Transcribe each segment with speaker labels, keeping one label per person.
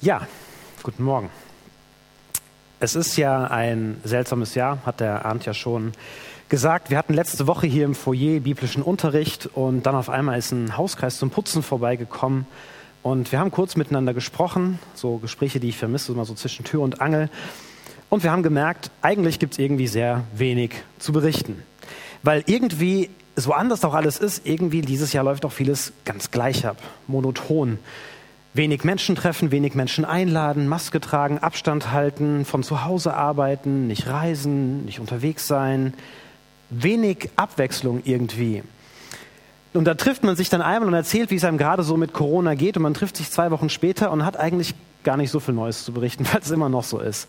Speaker 1: Ja, guten Morgen. Es ist ja ein seltsames Jahr, hat der Arndt ja schon gesagt. Wir hatten letzte Woche hier im Foyer biblischen Unterricht und dann auf einmal ist ein Hauskreis zum Putzen vorbeigekommen und wir haben kurz miteinander gesprochen, so Gespräche, die ich vermisse, immer so zwischen Tür und Angel. Und wir haben gemerkt, eigentlich gibt es irgendwie sehr wenig zu berichten. Weil irgendwie, so anders auch alles ist, irgendwie dieses Jahr läuft auch vieles ganz gleich ab, monoton. Wenig Menschen treffen, wenig Menschen einladen, Maske tragen, Abstand halten, von zu Hause arbeiten, nicht reisen, nicht unterwegs sein. Wenig Abwechslung irgendwie. Und da trifft man sich dann einmal und erzählt, wie es einem gerade so mit Corona geht. Und man trifft sich zwei Wochen später und hat eigentlich gar nicht so viel Neues zu berichten, weil es immer noch so ist.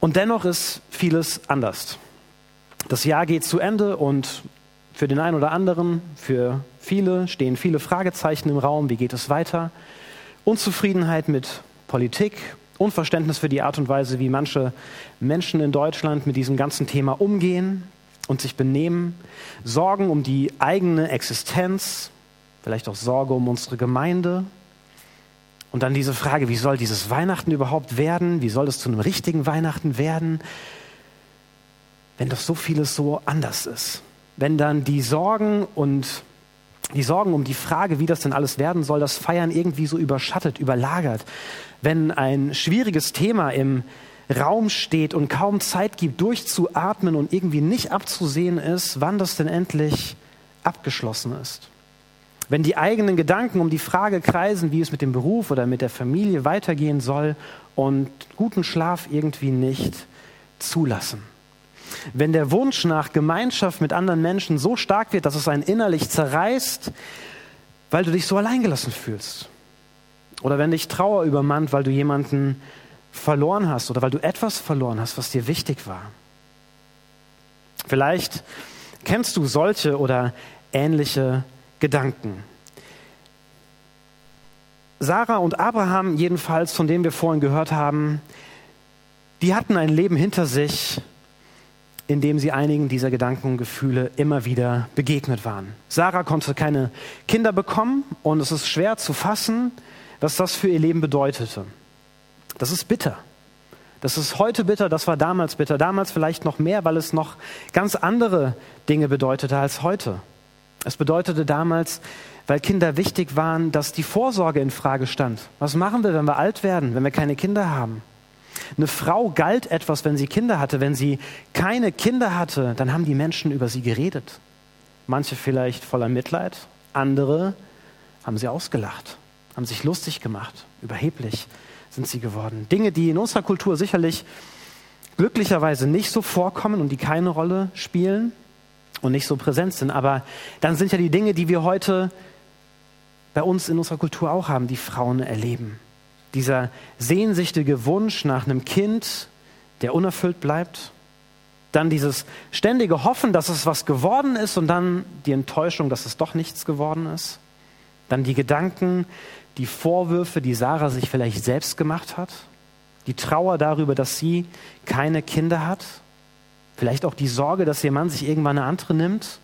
Speaker 1: Und dennoch ist vieles anders. Das Jahr geht zu Ende und für den einen oder anderen, für viele stehen viele Fragezeichen im Raum. Wie geht es weiter? Unzufriedenheit mit Politik, Unverständnis für die Art und Weise, wie manche Menschen in Deutschland mit diesem ganzen Thema umgehen und sich benehmen, Sorgen um die eigene Existenz, vielleicht auch Sorge um unsere Gemeinde. Und dann diese Frage, wie soll dieses Weihnachten überhaupt werden? Wie soll es zu einem richtigen Weihnachten werden, wenn doch so vieles so anders ist? Wenn dann die Sorgen und die Sorgen um die Frage, wie das denn alles werden soll, das Feiern irgendwie so überschattet, überlagert. Wenn ein schwieriges Thema im Raum steht und kaum Zeit gibt, durchzuatmen und irgendwie nicht abzusehen ist, wann das denn endlich abgeschlossen ist. Wenn die eigenen Gedanken um die Frage kreisen, wie es mit dem Beruf oder mit der Familie weitergehen soll und guten Schlaf irgendwie nicht zulassen. Wenn der Wunsch nach Gemeinschaft mit anderen Menschen so stark wird, dass es einen innerlich zerreißt, weil du dich so alleingelassen fühlst. Oder wenn dich Trauer übermannt, weil du jemanden verloren hast oder weil du etwas verloren hast, was dir wichtig war. Vielleicht kennst du solche oder ähnliche Gedanken. Sarah und Abraham jedenfalls, von denen wir vorhin gehört haben, die hatten ein Leben hinter sich, in dem sie einigen dieser Gedanken und Gefühle immer wieder begegnet waren. Sarah konnte keine Kinder bekommen und es ist schwer zu fassen, was das für ihr Leben bedeutete. Das ist bitter. Das ist heute bitter, das war damals bitter. Damals vielleicht noch mehr, weil es noch ganz andere Dinge bedeutete als heute. Es bedeutete damals, weil Kinder wichtig waren, dass die Vorsorge in Frage stand. Was machen wir, wenn wir alt werden, wenn wir keine Kinder haben? Eine Frau galt etwas, wenn sie Kinder hatte. Wenn sie keine Kinder hatte, dann haben die Menschen über sie geredet. Manche vielleicht voller Mitleid, andere haben sie ausgelacht, haben sich lustig gemacht, überheblich sind sie geworden. Dinge, die in unserer Kultur sicherlich glücklicherweise nicht so vorkommen und die keine Rolle spielen und nicht so präsent sind. Aber dann sind ja die Dinge, die wir heute bei uns in unserer Kultur auch haben, die Frauen erleben dieser sehnsüchtige Wunsch nach einem Kind, der unerfüllt bleibt. Dann dieses ständige Hoffen, dass es was geworden ist und dann die Enttäuschung, dass es doch nichts geworden ist. Dann die Gedanken, die Vorwürfe, die Sarah sich vielleicht selbst gemacht hat. Die Trauer darüber, dass sie keine Kinder hat. Vielleicht auch die Sorge, dass ihr Mann sich irgendwann eine andere nimmt,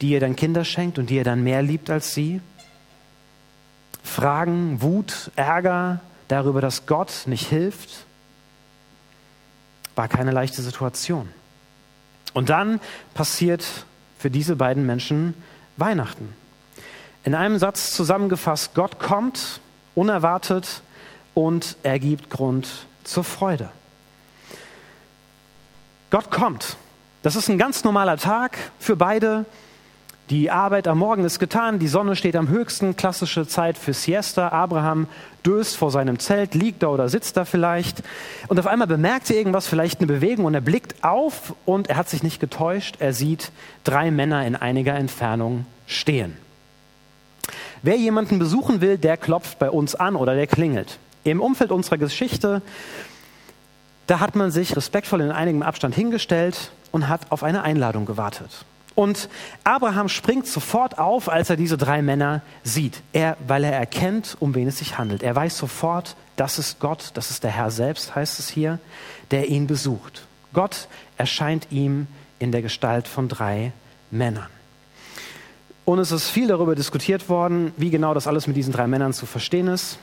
Speaker 1: die ihr dann Kinder schenkt und die ihr dann mehr liebt als sie. Fragen, Wut, Ärger darüber, dass Gott nicht hilft, war keine leichte Situation. Und dann passiert für diese beiden Menschen Weihnachten. In einem Satz zusammengefasst, Gott kommt unerwartet und er gibt Grund zur Freude. Gott kommt. Das ist ein ganz normaler Tag für beide. Die Arbeit am Morgen ist getan, die Sonne steht am höchsten, klassische Zeit für Siesta. Abraham döst vor seinem Zelt, liegt da oder sitzt da vielleicht. Und auf einmal bemerkt er irgendwas, vielleicht eine Bewegung, und er blickt auf und er hat sich nicht getäuscht. Er sieht drei Männer in einiger Entfernung stehen. Wer jemanden besuchen will, der klopft bei uns an oder der klingelt. Im Umfeld unserer Geschichte, da hat man sich respektvoll in einigem Abstand hingestellt und hat auf eine Einladung gewartet. Und Abraham springt sofort auf, als er diese drei Männer sieht, er, weil er erkennt, um wen es sich handelt. Er weiß sofort, das ist Gott, das ist der Herr selbst, heißt es hier, der ihn besucht. Gott erscheint ihm in der Gestalt von drei Männern. Und es ist viel darüber diskutiert worden, wie genau das alles mit diesen drei Männern zu verstehen ist.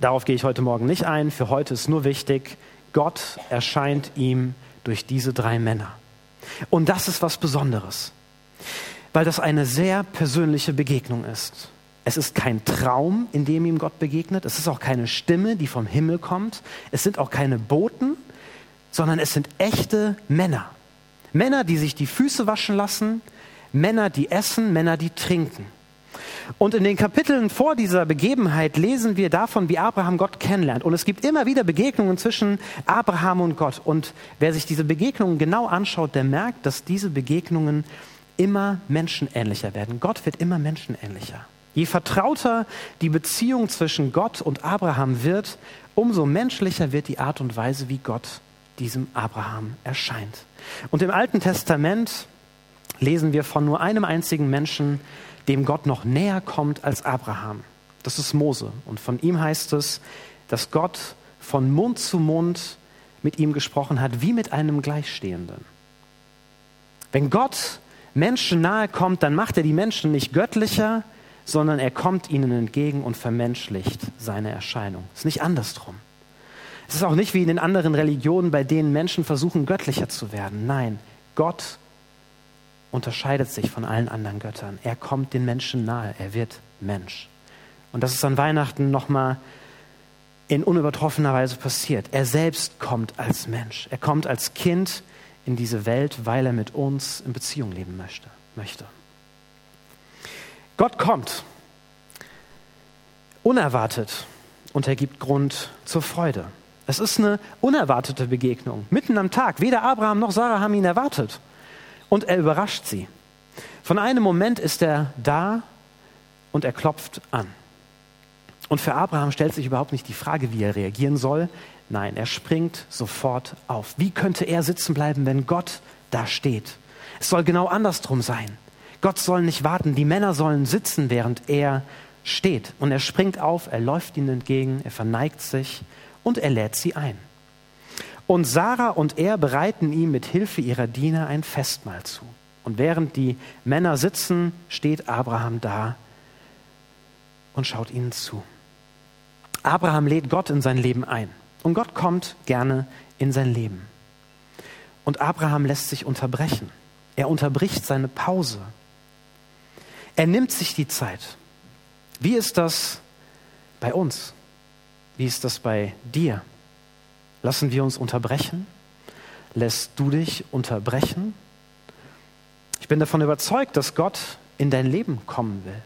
Speaker 1: Darauf gehe ich heute Morgen nicht ein. Für heute ist nur wichtig, Gott erscheint ihm durch diese drei Männer. Und das ist was Besonderes, weil das eine sehr persönliche Begegnung ist. Es ist kein Traum, in dem ihm Gott begegnet. Es ist auch keine Stimme, die vom Himmel kommt. Es sind auch keine Boten, sondern es sind echte Männer. Männer, die sich die Füße waschen lassen, Männer, die essen, Männer, die trinken. Und in den Kapiteln vor dieser Begebenheit lesen wir davon, wie Abraham Gott kennenlernt. Und es gibt immer wieder Begegnungen zwischen Abraham und Gott. Und wer sich diese Begegnungen genau anschaut, der merkt, dass diese Begegnungen immer menschenähnlicher werden. Gott wird immer menschenähnlicher. Je vertrauter die Beziehung zwischen Gott und Abraham wird, umso menschlicher wird die Art und Weise, wie Gott diesem Abraham erscheint. Und im Alten Testament lesen wir von nur einem einzigen Menschen, dem Gott noch näher kommt als Abraham. Das ist Mose. Und von ihm heißt es, dass Gott von Mund zu Mund mit ihm gesprochen hat, wie mit einem Gleichstehenden. Wenn Gott Menschen nahe kommt, dann macht er die Menschen nicht göttlicher, sondern er kommt ihnen entgegen und vermenschlicht seine Erscheinung. Es ist nicht andersrum. Es ist auch nicht wie in den anderen Religionen, bei denen Menschen versuchen, göttlicher zu werden. Nein, Gott unterscheidet sich von allen anderen Göttern. Er kommt den Menschen nahe, er wird Mensch. Und das ist an Weihnachten nochmal in unübertroffener Weise passiert. Er selbst kommt als Mensch. Er kommt als Kind in diese Welt, weil er mit uns in Beziehung leben möchte. möchte. Gott kommt unerwartet und er gibt Grund zur Freude. Es ist eine unerwartete Begegnung, mitten am Tag. Weder Abraham noch Sarah haben ihn erwartet. Und er überrascht sie. Von einem Moment ist er da und er klopft an. Und für Abraham stellt sich überhaupt nicht die Frage, wie er reagieren soll. Nein, er springt sofort auf. Wie könnte er sitzen bleiben, wenn Gott da steht? Es soll genau andersrum sein. Gott soll nicht warten, die Männer sollen sitzen, während er steht. Und er springt auf, er läuft ihnen entgegen, er verneigt sich und er lädt sie ein. Und Sarah und er bereiten ihm mit Hilfe ihrer Diener ein Festmahl zu. Und während die Männer sitzen, steht Abraham da und schaut ihnen zu. Abraham lädt Gott in sein Leben ein. Und Gott kommt gerne in sein Leben. Und Abraham lässt sich unterbrechen. Er unterbricht seine Pause er nimmt sich die Zeit. Wie ist das bei uns? Wie ist das bei dir? Lassen wir uns unterbrechen? Lässt du dich unterbrechen? Ich bin davon überzeugt, dass Gott in dein Leben kommen will.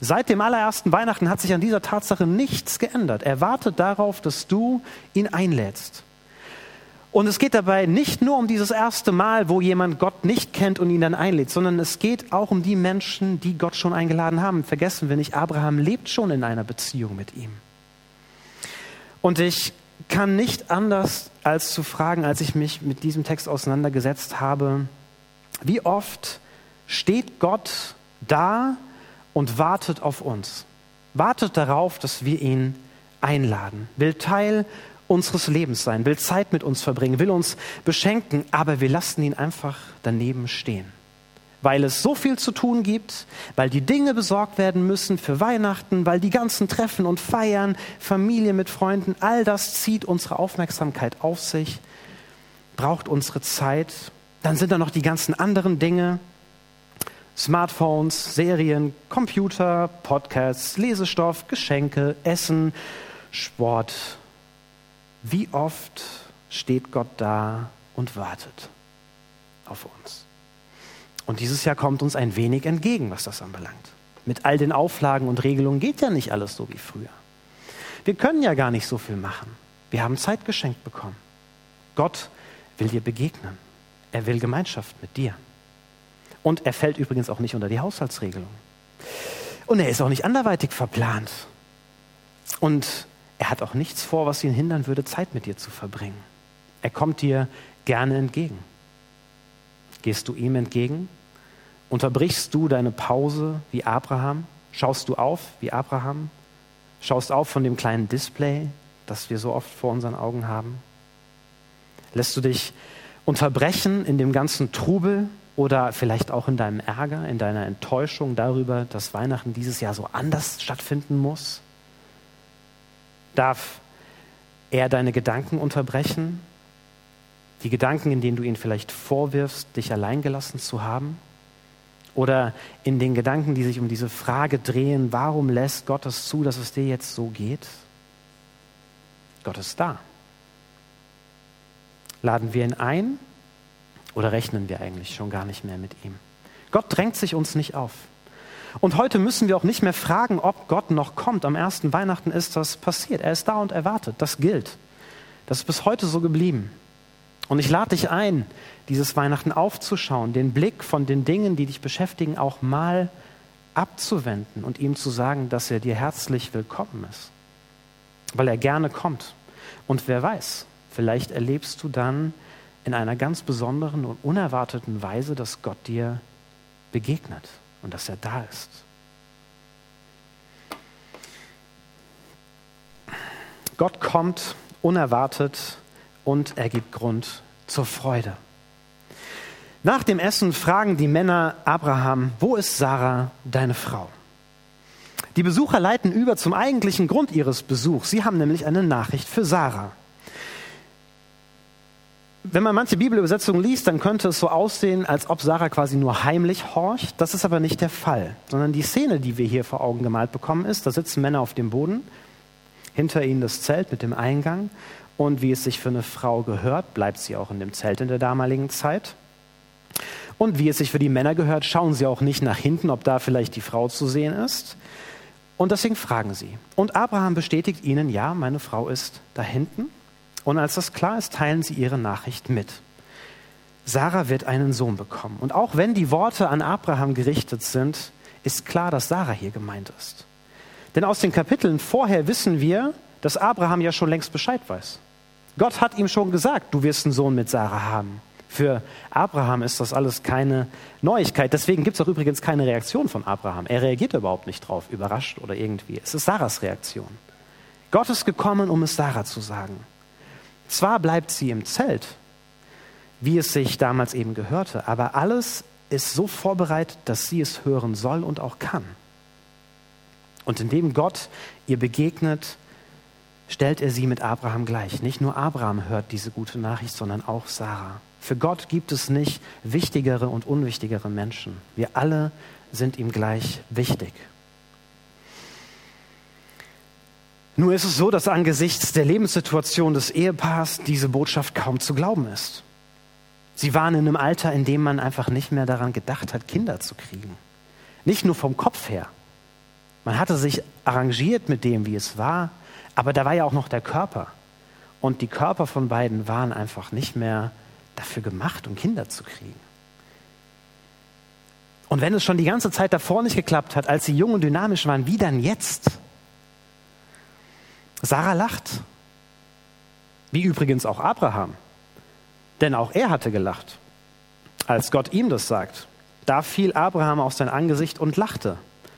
Speaker 1: Seit dem allerersten Weihnachten hat sich an dieser Tatsache nichts geändert. Er wartet darauf, dass du ihn einlädst. Und es geht dabei nicht nur um dieses erste Mal, wo jemand Gott nicht kennt und ihn dann einlädt, sondern es geht auch um die Menschen, die Gott schon eingeladen haben. Vergessen wir nicht, Abraham lebt schon in einer Beziehung mit ihm. Und ich kann nicht anders als zu fragen, als ich mich mit diesem Text auseinandergesetzt habe, wie oft steht Gott da und wartet auf uns, wartet darauf, dass wir ihn einladen, will Teil unseres Lebens sein, will Zeit mit uns verbringen, will uns beschenken, aber wir lassen ihn einfach daneben stehen. Weil es so viel zu tun gibt, weil die Dinge besorgt werden müssen für Weihnachten, weil die ganzen Treffen und Feiern, Familie mit Freunden, all das zieht unsere Aufmerksamkeit auf sich, braucht unsere Zeit. Dann sind da noch die ganzen anderen Dinge, Smartphones, Serien, Computer, Podcasts, Lesestoff, Geschenke, Essen, Sport wie oft steht Gott da und wartet auf uns? Und dieses Jahr kommt uns ein wenig entgegen, was das anbelangt. Mit all den Auflagen und Regelungen geht ja nicht alles so wie früher. Wir können ja gar nicht so viel machen. Wir haben Zeit geschenkt bekommen. Gott will dir begegnen. Er will Gemeinschaft mit dir. Und er fällt übrigens auch nicht unter die Haushaltsregelung. Und er ist auch nicht anderweitig verplant. Und er hat auch nichts vor, was ihn hindern würde, Zeit mit dir zu verbringen. Er kommt dir gerne entgegen. Gehst du ihm entgegen? Unterbrichst du deine Pause wie Abraham? Schaust du auf wie Abraham? Schaust auf von dem kleinen Display, das wir so oft vor unseren Augen haben? Lässt du dich unterbrechen in dem ganzen Trubel, oder vielleicht auch in deinem Ärger, in deiner Enttäuschung darüber, dass Weihnachten dieses Jahr so anders stattfinden muss? Darf er deine Gedanken unterbrechen? Die Gedanken, in denen du ihn vielleicht vorwirfst, dich alleingelassen zu haben? Oder in den Gedanken, die sich um diese Frage drehen, warum lässt Gott es zu, dass es dir jetzt so geht? Gott ist da. Laden wir ihn ein oder rechnen wir eigentlich schon gar nicht mehr mit ihm? Gott drängt sich uns nicht auf. Und heute müssen wir auch nicht mehr fragen, ob Gott noch kommt. Am ersten Weihnachten ist das passiert. Er ist da und erwartet. Das gilt. Das ist bis heute so geblieben. Und ich lade dich ein, dieses Weihnachten aufzuschauen, den Blick von den Dingen, die dich beschäftigen, auch mal abzuwenden und ihm zu sagen, dass er dir herzlich willkommen ist. Weil er gerne kommt. Und wer weiß, vielleicht erlebst du dann in einer ganz besonderen und unerwarteten Weise, dass Gott dir begegnet und dass er da ist. Gott kommt unerwartet und er gibt Grund zur Freude. Nach dem Essen fragen die Männer Abraham, wo ist Sarah, deine Frau? Die Besucher leiten über zum eigentlichen Grund ihres Besuchs. Sie haben nämlich eine Nachricht für Sarah wenn man manche Bibelübersetzungen liest, dann könnte es so aussehen, als ob Sarah quasi nur heimlich horcht. Das ist aber nicht der Fall, sondern die Szene, die wir hier vor Augen gemalt bekommen, ist, da sitzen Männer auf dem Boden, hinter ihnen das Zelt mit dem Eingang und wie es sich für eine Frau gehört, bleibt sie auch in dem Zelt in der damaligen Zeit. Und wie es sich für die Männer gehört, schauen sie auch nicht nach hinten, ob da vielleicht die Frau zu sehen ist. Und deswegen fragen sie. Und Abraham bestätigt ihnen, ja, meine Frau ist da hinten. Und als das klar ist, teilen sie ihre Nachricht mit. Sarah wird einen Sohn bekommen. Und auch wenn die Worte an Abraham gerichtet sind, ist klar, dass Sarah hier gemeint ist. Denn aus den Kapiteln vorher wissen wir, dass Abraham ja schon längst Bescheid weiß. Gott hat ihm schon gesagt, du wirst einen Sohn mit Sarah haben. Für Abraham ist das alles keine Neuigkeit. Deswegen gibt es auch übrigens keine Reaktion von Abraham. Er reagiert überhaupt nicht drauf, überrascht oder irgendwie. Es ist Sarahs Reaktion. Gott ist gekommen, um es Sarah zu sagen. Zwar bleibt sie im Zelt, wie es sich damals eben gehörte, aber alles ist so vorbereitet, dass sie es hören soll und auch kann. Und indem Gott ihr begegnet, stellt er sie mit Abraham gleich. Nicht nur Abraham hört diese gute Nachricht, sondern auch Sarah. Für Gott gibt es nicht wichtigere und unwichtigere Menschen. Wir alle sind ihm gleich wichtig. Nur ist es so, dass angesichts der Lebenssituation des Ehepaars diese Botschaft kaum zu glauben ist. Sie waren in einem Alter, in dem man einfach nicht mehr daran gedacht hat, Kinder zu kriegen. Nicht nur vom Kopf her. Man hatte sich arrangiert mit dem, wie es war, aber da war ja auch noch der Körper. Und die Körper von beiden waren einfach nicht mehr dafür gemacht, um Kinder zu kriegen. Und wenn es schon die ganze Zeit davor nicht geklappt hat, als sie jung und dynamisch waren, wie dann jetzt? Sarah lacht. Wie übrigens auch Abraham. Denn auch er hatte gelacht, als Gott ihm das sagt. Da fiel Abraham auf sein Angesicht und lachte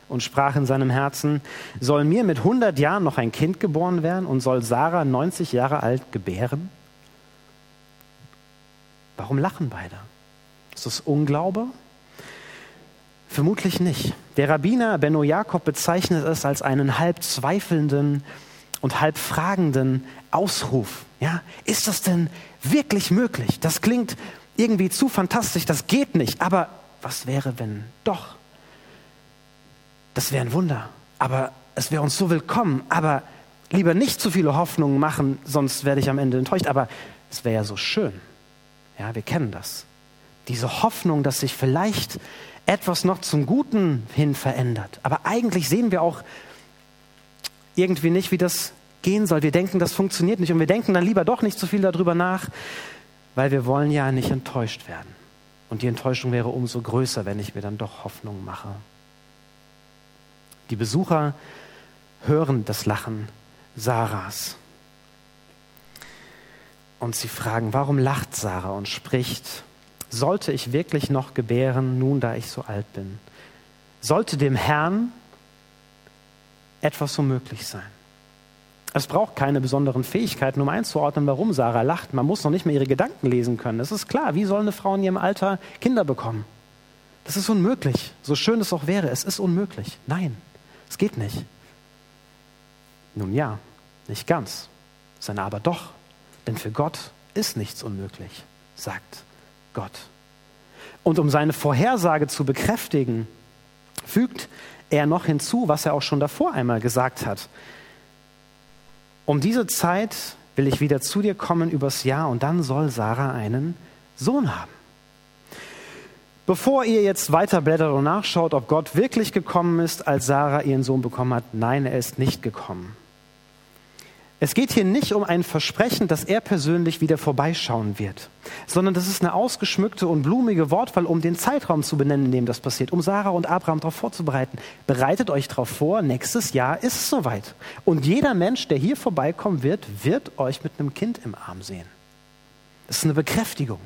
Speaker 1: und sprach in seinem Herzen, soll mir mit 100 Jahren noch ein Kind geboren werden und soll Sarah 90 Jahre alt gebären? Warum lachen beide? Ist das Unglaube? Vermutlich nicht. Der Rabbiner Benno Jakob bezeichnet es als einen halb zweifelnden und halb fragenden Ausruf. Ja, ist das denn wirklich möglich? Das klingt irgendwie zu fantastisch, das geht nicht. Aber was wäre, wenn doch? Das wäre ein Wunder. Aber es wäre uns so willkommen. Aber lieber nicht zu viele Hoffnungen machen, sonst werde ich am Ende enttäuscht. Aber es wäre ja so schön. Ja, wir kennen das. Diese Hoffnung, dass sich vielleicht etwas noch zum Guten hin verändert. Aber eigentlich sehen wir auch irgendwie nicht, wie das gehen soll. Wir denken, das funktioniert nicht und wir denken dann lieber doch nicht so viel darüber nach, weil wir wollen ja nicht enttäuscht werden. Und die Enttäuschung wäre umso größer, wenn ich mir dann doch Hoffnung mache. Die Besucher hören das Lachen Sarahs. Und sie fragen, warum lacht Sarah und spricht, sollte ich wirklich noch gebären, nun da ich so alt bin? Sollte dem Herrn etwas so möglich sein? Es braucht keine besonderen Fähigkeiten, um einzuordnen, warum Sarah lacht. Man muss noch nicht mehr ihre Gedanken lesen können. Es ist klar, wie soll eine Frau in ihrem Alter Kinder bekommen? Das ist unmöglich. So schön es auch wäre, es ist unmöglich. Nein, es geht nicht. Nun ja, nicht ganz, sondern aber doch. Denn für Gott ist nichts unmöglich, sagt Gott. Und um seine Vorhersage zu bekräftigen, fügt er noch hinzu, was er auch schon davor einmal gesagt hat. Um diese Zeit will ich wieder zu dir kommen übers Jahr und dann soll Sarah einen Sohn haben. Bevor ihr jetzt weiterblättert und nachschaut, ob Gott wirklich gekommen ist, als Sarah ihren Sohn bekommen hat, nein, er ist nicht gekommen. Es geht hier nicht um ein Versprechen, dass er persönlich wieder vorbeischauen wird, sondern das ist eine ausgeschmückte und blumige Wortwahl, um den Zeitraum zu benennen, in dem das passiert, um Sarah und Abraham darauf vorzubereiten. Bereitet euch darauf vor, nächstes Jahr ist es soweit. Und jeder Mensch, der hier vorbeikommen wird, wird euch mit einem Kind im Arm sehen. Das ist eine Bekräftigung,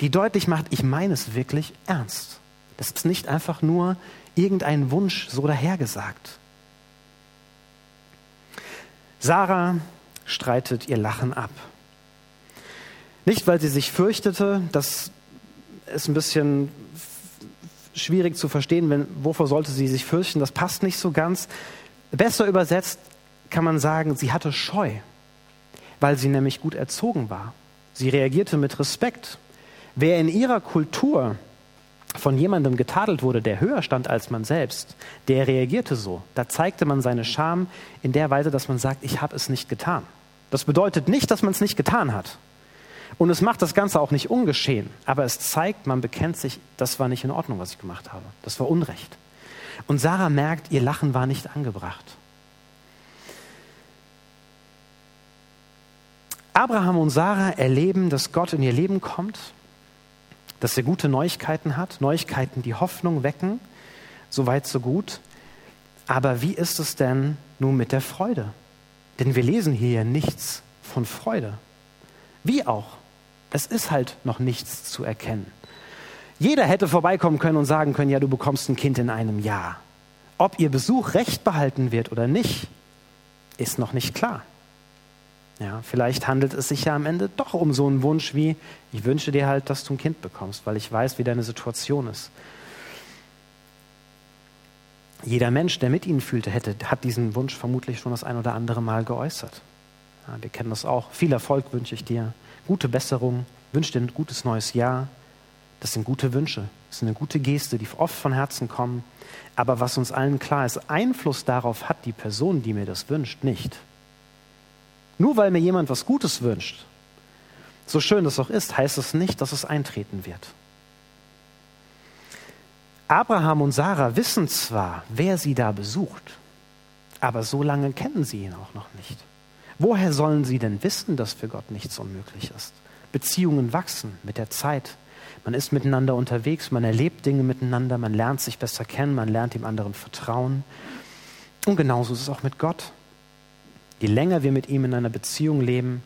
Speaker 1: die deutlich macht, ich meine es wirklich ernst. Das ist nicht einfach nur irgendein Wunsch so dahergesagt. Sarah streitet ihr Lachen ab. Nicht, weil sie sich fürchtete, das ist ein bisschen schwierig zu verstehen, wenn, wovor sollte sie sich fürchten, das passt nicht so ganz. Besser übersetzt kann man sagen, sie hatte Scheu, weil sie nämlich gut erzogen war. Sie reagierte mit Respekt. Wer in ihrer Kultur von jemandem getadelt wurde, der höher stand als man selbst, der reagierte so. Da zeigte man seine Scham in der Weise, dass man sagt, ich habe es nicht getan. Das bedeutet nicht, dass man es nicht getan hat. Und es macht das Ganze auch nicht ungeschehen, aber es zeigt, man bekennt sich, das war nicht in Ordnung, was ich gemacht habe. Das war Unrecht. Und Sarah merkt, ihr Lachen war nicht angebracht. Abraham und Sarah erleben, dass Gott in ihr Leben kommt dass er gute Neuigkeiten hat, Neuigkeiten, die Hoffnung wecken, so weit, so gut. Aber wie ist es denn nun mit der Freude? Denn wir lesen hier ja nichts von Freude. Wie auch? Es ist halt noch nichts zu erkennen. Jeder hätte vorbeikommen können und sagen können, ja, du bekommst ein Kind in einem Jahr. Ob ihr Besuch recht behalten wird oder nicht, ist noch nicht klar. Ja, vielleicht handelt es sich ja am Ende doch um so einen Wunsch wie, ich wünsche dir halt, dass du ein Kind bekommst, weil ich weiß, wie deine Situation ist. Jeder Mensch, der mit ihnen fühlte, hätte, hat diesen Wunsch vermutlich schon das ein oder andere Mal geäußert. Ja, wir kennen das auch. Viel Erfolg wünsche ich dir, gute Besserung, wünsche dir ein gutes neues Jahr. Das sind gute Wünsche, das ist eine gute Geste, die oft von Herzen kommen. Aber was uns allen klar ist, Einfluss darauf hat die Person, die mir das wünscht, nicht. Nur weil mir jemand was Gutes wünscht, so schön das auch ist, heißt es nicht, dass es eintreten wird. Abraham und Sarah wissen zwar, wer sie da besucht, aber so lange kennen sie ihn auch noch nicht. Woher sollen sie denn wissen, dass für Gott nichts unmöglich ist? Beziehungen wachsen mit der Zeit. Man ist miteinander unterwegs, man erlebt Dinge miteinander, man lernt sich besser kennen, man lernt dem anderen vertrauen. Und genauso ist es auch mit Gott. Je länger wir mit ihm in einer Beziehung leben,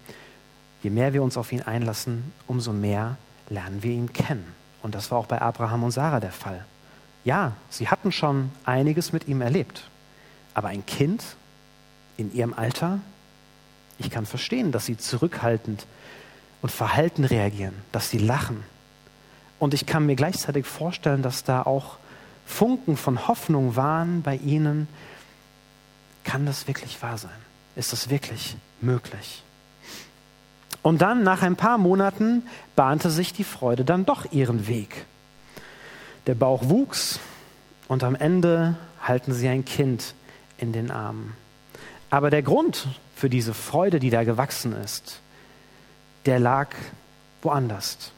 Speaker 1: je mehr wir uns auf ihn einlassen, umso mehr lernen wir ihn kennen. Und das war auch bei Abraham und Sarah der Fall. Ja, sie hatten schon einiges mit ihm erlebt. Aber ein Kind in ihrem Alter, ich kann verstehen, dass sie zurückhaltend und verhalten reagieren, dass sie lachen. Und ich kann mir gleichzeitig vorstellen, dass da auch Funken von Hoffnung waren bei ihnen. Kann das wirklich wahr sein? Ist das wirklich möglich. Und dann, nach ein paar Monaten, bahnte sich die Freude dann doch ihren Weg. Der Bauch wuchs und am Ende halten sie ein Kind in den Armen. Aber der Grund für diese Freude, die da gewachsen ist, der lag woanders.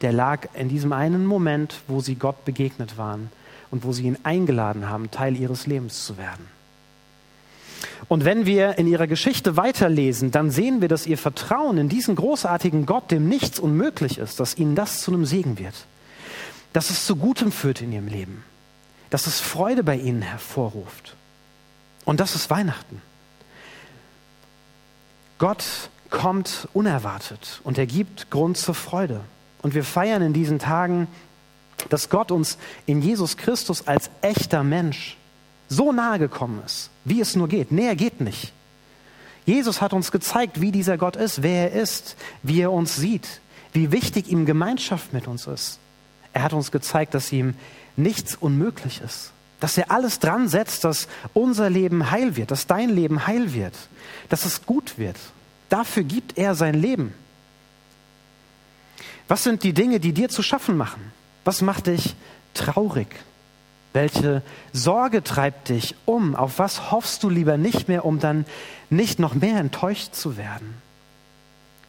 Speaker 1: Der lag in diesem einen Moment, wo sie Gott begegnet waren und wo sie ihn eingeladen haben, Teil ihres Lebens zu werden. Und wenn wir in ihrer Geschichte weiterlesen, dann sehen wir, dass ihr Vertrauen in diesen großartigen Gott, dem nichts unmöglich ist, dass ihnen das zu einem Segen wird. Dass es zu Gutem führt in ihrem Leben. Dass es Freude bei ihnen hervorruft. Und das ist Weihnachten. Gott kommt unerwartet und er gibt Grund zur Freude. Und wir feiern in diesen Tagen, dass Gott uns in Jesus Christus als echter Mensch so nahe gekommen ist, wie es nur geht. Näher geht nicht. Jesus hat uns gezeigt, wie dieser Gott ist, wer er ist, wie er uns sieht, wie wichtig ihm Gemeinschaft mit uns ist. Er hat uns gezeigt, dass ihm nichts unmöglich ist, dass er alles dran setzt, dass unser Leben heil wird, dass dein Leben heil wird, dass es gut wird. Dafür gibt er sein Leben. Was sind die Dinge, die dir zu schaffen machen? Was macht dich traurig? Welche Sorge treibt dich um? Auf was hoffst du lieber nicht mehr, um dann nicht noch mehr enttäuscht zu werden?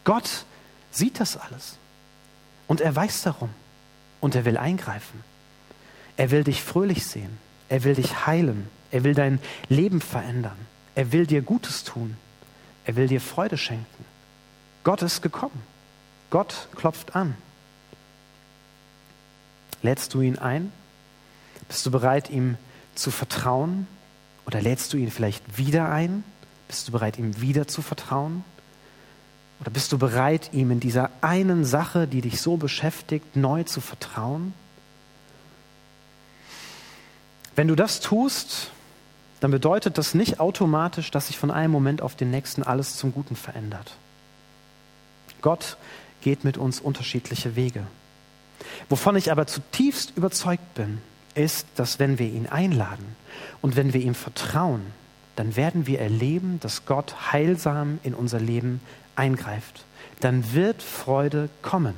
Speaker 1: Gott sieht das alles und er weiß darum und er will eingreifen. Er will dich fröhlich sehen, er will dich heilen, er will dein Leben verändern, er will dir Gutes tun, er will dir Freude schenken. Gott ist gekommen, Gott klopft an. Lädst du ihn ein? Bist du bereit, ihm zu vertrauen? Oder lädst du ihn vielleicht wieder ein? Bist du bereit, ihm wieder zu vertrauen? Oder bist du bereit, ihm in dieser einen Sache, die dich so beschäftigt, neu zu vertrauen? Wenn du das tust, dann bedeutet das nicht automatisch, dass sich von einem Moment auf den nächsten alles zum Guten verändert. Gott geht mit uns unterschiedliche Wege. Wovon ich aber zutiefst überzeugt bin, ist, dass wenn wir ihn einladen und wenn wir ihm vertrauen, dann werden wir erleben, dass Gott heilsam in unser Leben eingreift. Dann wird Freude kommen.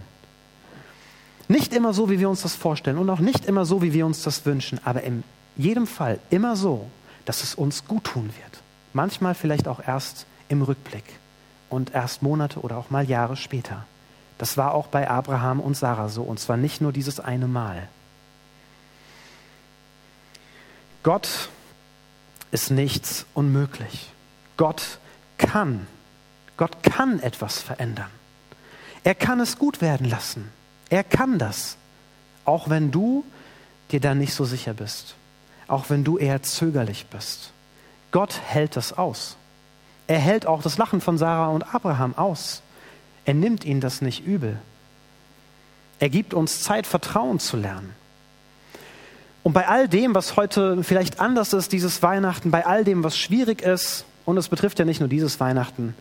Speaker 1: Nicht immer so, wie wir uns das vorstellen und auch nicht immer so, wie wir uns das wünschen, aber in jedem Fall immer so, dass es uns gut tun wird. Manchmal vielleicht auch erst im Rückblick und erst Monate oder auch mal Jahre später. Das war auch bei Abraham und Sarah so, und zwar nicht nur dieses eine Mal. Gott ist nichts unmöglich. Gott kann. Gott kann etwas verändern. Er kann es gut werden lassen. Er kann das. Auch wenn du dir da nicht so sicher bist. Auch wenn du eher zögerlich bist. Gott hält das aus. Er hält auch das Lachen von Sarah und Abraham aus. Er nimmt ihnen das nicht übel. Er gibt uns Zeit, Vertrauen zu lernen. Und bei all dem, was heute vielleicht anders ist, dieses Weihnachten, bei all dem, was schwierig ist, und es betrifft ja nicht nur dieses Weihnachten,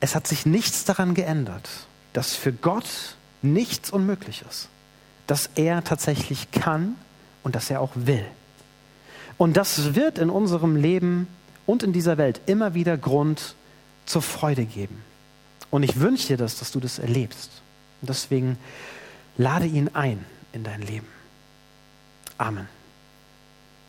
Speaker 1: es hat sich nichts daran geändert, dass für Gott nichts unmöglich ist, dass er tatsächlich kann und dass er auch will. Und das wird in unserem Leben und in dieser Welt immer wieder Grund zur Freude geben. Und ich wünsche dir das, dass du das erlebst. Und deswegen lade ihn ein in dein Leben. Amen.